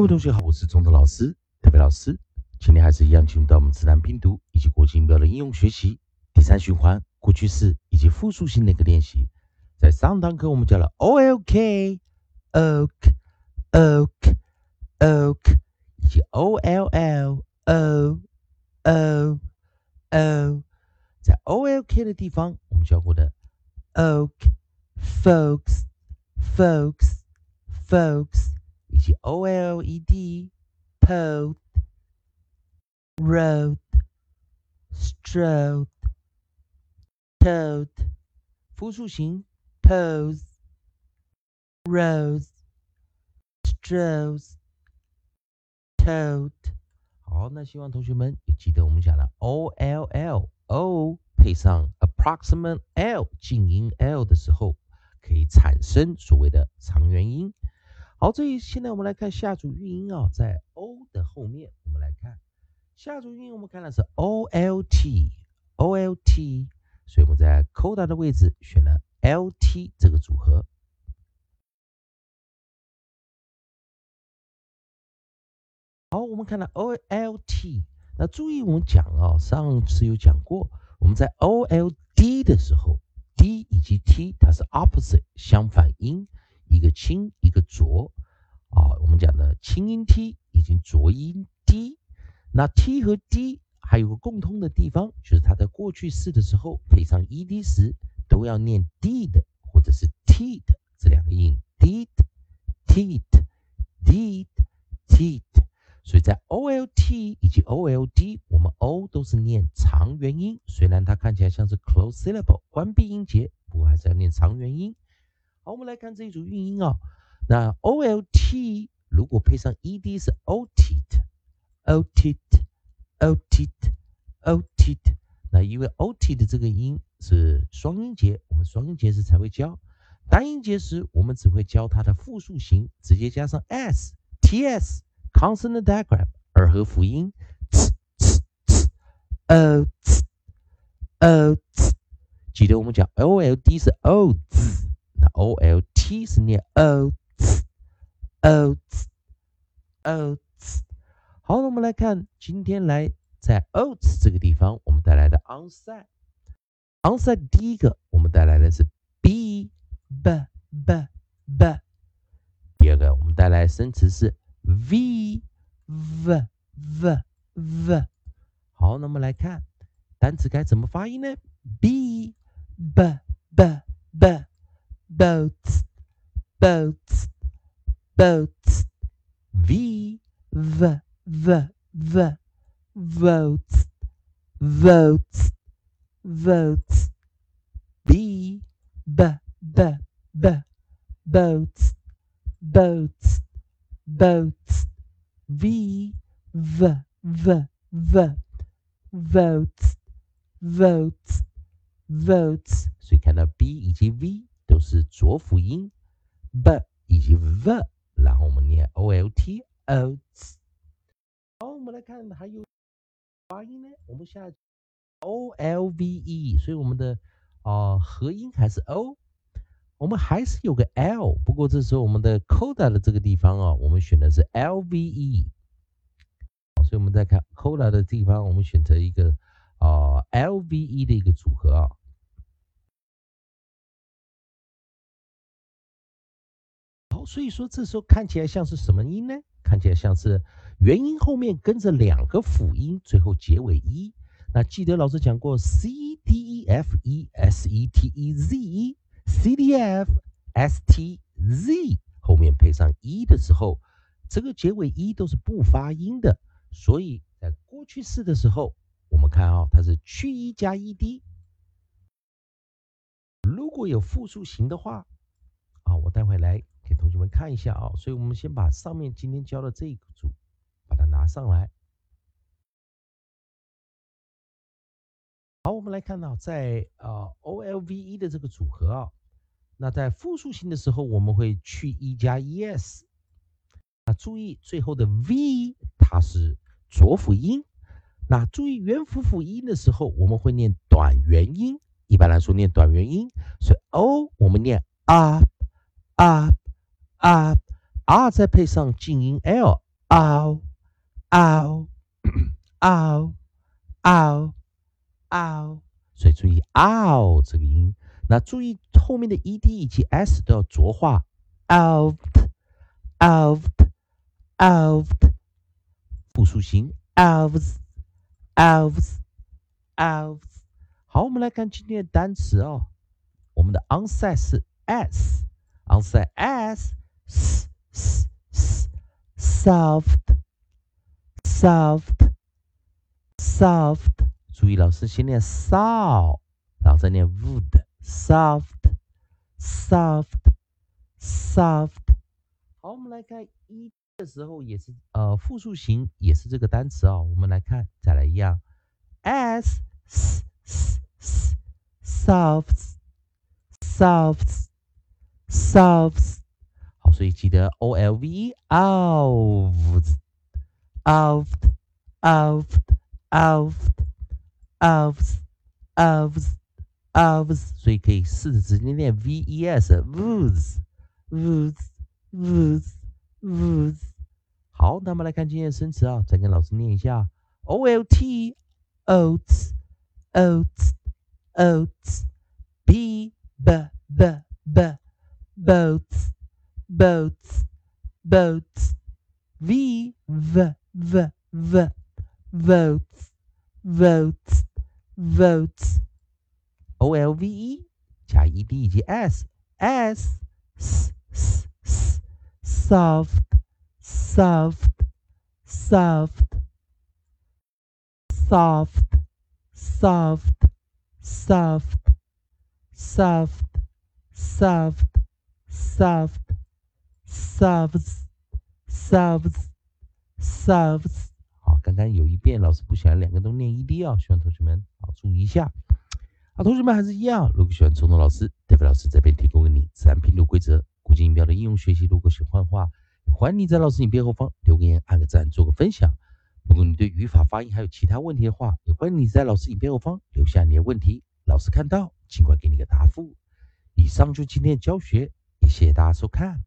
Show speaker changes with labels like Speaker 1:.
Speaker 1: 各位同学好，我是中德老师，特别老师。今天还是一样进入到我们自然拼读以及国际音标的应用学习第三循环过去式以及复数性的一个练习。在上堂课我们教了 O L K O K O K O K 以及 O L L O O O，在 O L K 的地方我们教过的 Oak folks folks folks。O l e d pod road strode toad 复数形 pose rose strode toad 好，那希望同学们也记得我们讲的 o l l o 配上 approximate l 静音 l 的时候，可以产生所谓的长元音。好，这一现在我们来看下组韵音啊，在 o 的后面，我们来看下组韵音，我们看的是 o l t o l t，所以我们在 coda 的位置选了 l t 这个组合。好，我们看到 o l t，那注意我们讲啊，上次有讲过，我们在 o l d 的时候，d 以及 t 它是 opposite 相反音。一个轻，一个浊，啊，我们讲的清音 t 以及浊音 d，那 t 和 d 还有个共通的地方，就是它在过去式的时候配上 ed 时，都要念 did 或者是 t 的这两个音，did，tit，did，tit，所以在 olt 以及 old，我们 o 都是念长元音，虽然它看起来像是 close syllable 关闭音节，不过还是要念长元音。好，我们来看这一组韵音啊。那 o l t 如果配上 e d 是 o t t o t t o t t o t t 那因为 o t 的这个音是双音节，我们双音节时才会教。单音节时，我们只会教它的复数形，直接加上 s t s consonant diagram 二和辅音 t t t o t o t。记得我们讲 o l d 是 o z。那 o l t 是念 o Oats，oats，好，那我们来看，今天来在 oats 这个地方，我们带来的 onside。onside 第一个，我们带来的是 b b b b。第二个，我们带来生词是 v v v v。好，那么来看单词该怎么发音呢？b b b b。boats, boats, boats. V, v, v, v, votes, votes, votes. B, b, b, b, boats, boats, boats. V, v, v, v, votes, votes, votes. 所以看到 B 以及 V 都是浊辅音，b 以及 v， 然后我们念 o l t o t。好，我们来看还有发音呢，我们下 o l v e，所以我们的啊合音还是 o，我们还是有个 l，不过这时候我们的 coda 的这个地方啊，我们选的是 l v e。好，所以我们再看 coda 的地方，我们选择一个啊 l v e 的一个组合啊。所以说，这时候看起来像是什么音呢？看起来像是元音后面跟着两个辅音，最后结尾 e。那记得老师讲过，c d e f e s e t e z e，c d f s t z 后面配上 e 的时候，这个结尾 e 都是不发音的。所以在过去式的时候，我们看啊，它是去 e 加 e d。如果有复数形的话，啊，我待会来。我们看一下啊，所以我们先把上面今天教的这一组把它拿上来。好，我们来看到在啊 O L V E 的这个组合啊，那在复数形的时候我们会去 e 加 e s。那注意最后的 v 它是浊辅音。那注意元辅辅音的时候我们会念短元音，一般来说念短元音，所以 O 我们念 up up。啊，r 再配上静音 l ow ow ow ow ow，所以注意 ow 这个音。那注意后面的 ed 以及 s 都要浊化，out out out，复数形 elves elves elves。好，我们来看今天的单词哦。我们的 onset 是 s，onset s s s s soft soft soft。注意老师先念 soft，然后再念 wood。soft, soft, soft。好，我们来看一的时候也是呃复数形，也是这个单词啊。我们来看，再来一样，s s s s soft, soft, soft。所以记得 o l v e out, out, out, out, out, out。of，所以可以试着直接念 V E S VOOS VOOS VOOS VOOS。好，那么来看今天的生词啊，再跟老师念一下，o l t，oats，oats，oats，b b b O T b，boats，boats，boats，v v v v，votes，votes，votes。o l v e 加 e d 以及 s s s s soft soft soft soft soft soft soft soft soft soft Soft soft 好，刚刚有一遍老师不想两个都念 e d 啊，希望同学们好注意一下。好，同学们还是一样。如果喜欢聪聪老师、，David 老师这边提供给你自然拼读规则、国际音标的应用学习，如果喜欢的话，欢迎你在老师影片后方留个言、按个赞、做个分享。如果你对语法、发音还有其他问题的话，也欢迎你在老师影片后方留下你的问题，老师看到尽快给你个答复。以上就今天的教学，也谢谢大家收看。